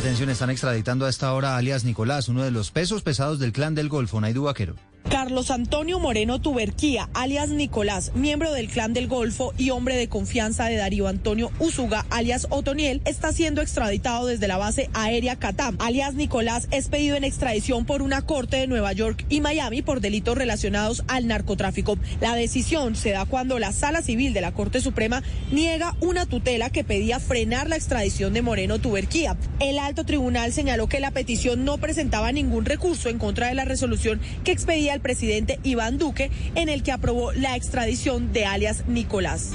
Atención, están extraditando a esta hora alias Nicolás, uno de los pesos pesados del clan del Golfo, Naidu Vaquero. Carlos Antonio Moreno Tuberquía, alias Nicolás, miembro del Clan del Golfo y hombre de confianza de Darío Antonio Usuga, alias Otoniel, está siendo extraditado desde la base aérea Catam. Alias Nicolás es pedido en extradición por una corte de Nueva York y Miami por delitos relacionados al narcotráfico. La decisión se da cuando la Sala Civil de la Corte Suprema niega una tutela que pedía frenar la extradición de Moreno Tuberquía. El alto tribunal señaló que la petición no presentaba ningún recurso en contra de la resolución que expedía el presidente Iván Duque, en el que aprobó la extradición de alias Nicolás.